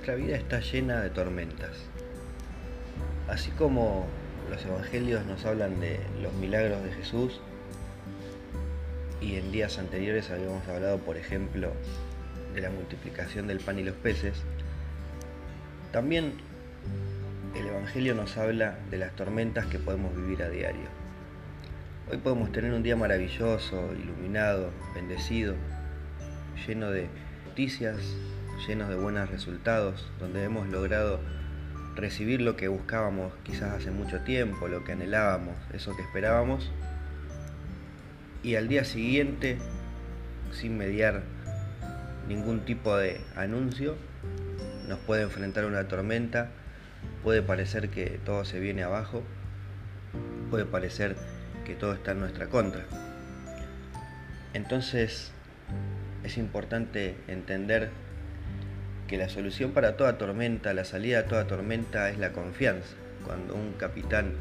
Nuestra vida está llena de tormentas. Así como los evangelios nos hablan de los milagros de Jesús, y en días anteriores habíamos hablado, por ejemplo, de la multiplicación del pan y los peces, también el Evangelio nos habla de las tormentas que podemos vivir a diario. Hoy podemos tener un día maravilloso, iluminado, bendecido, lleno de noticias, llenos de buenos resultados, donde hemos logrado recibir lo que buscábamos quizás hace mucho tiempo, lo que anhelábamos, eso que esperábamos, y al día siguiente, sin mediar ningún tipo de anuncio, nos puede enfrentar una tormenta, puede parecer que todo se viene abajo, puede parecer que todo está en nuestra contra. Entonces es importante entender que la solución para toda tormenta, la salida a toda tormenta es la confianza. Cuando un capitán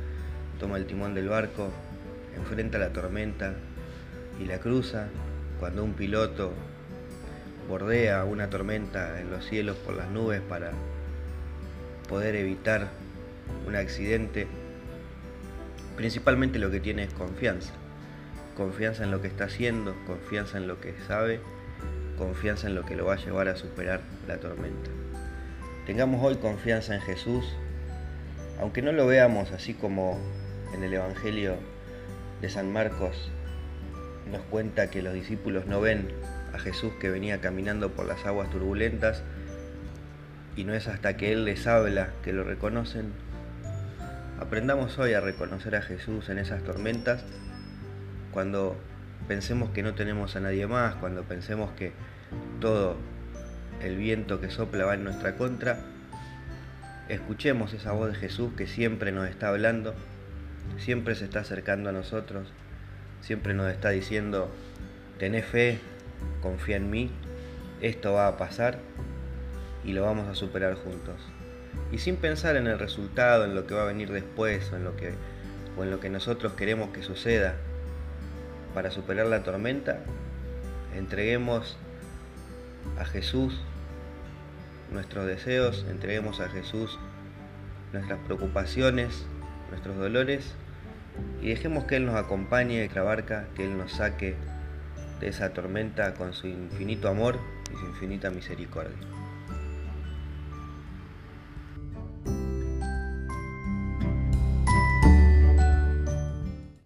toma el timón del barco, enfrenta la tormenta y la cruza, cuando un piloto bordea una tormenta en los cielos por las nubes para poder evitar un accidente, principalmente lo que tiene es confianza. Confianza en lo que está haciendo, confianza en lo que sabe confianza en lo que lo va a llevar a superar la tormenta. Tengamos hoy confianza en Jesús, aunque no lo veamos así como en el Evangelio de San Marcos nos cuenta que los discípulos no ven a Jesús que venía caminando por las aguas turbulentas y no es hasta que Él les habla que lo reconocen. Aprendamos hoy a reconocer a Jesús en esas tormentas cuando pensemos que no tenemos a nadie más, cuando pensemos que todo el viento que sopla va en nuestra contra, escuchemos esa voz de Jesús que siempre nos está hablando, siempre se está acercando a nosotros, siempre nos está diciendo, tené fe, confía en mí, esto va a pasar y lo vamos a superar juntos. Y sin pensar en el resultado, en lo que va a venir después o en lo que, o en lo que nosotros queremos que suceda, para superar la tormenta, entreguemos a Jesús nuestros deseos, entreguemos a Jesús nuestras preocupaciones, nuestros dolores y dejemos que Él nos acompañe de barca, que Él nos saque de esa tormenta con su infinito amor y su infinita misericordia.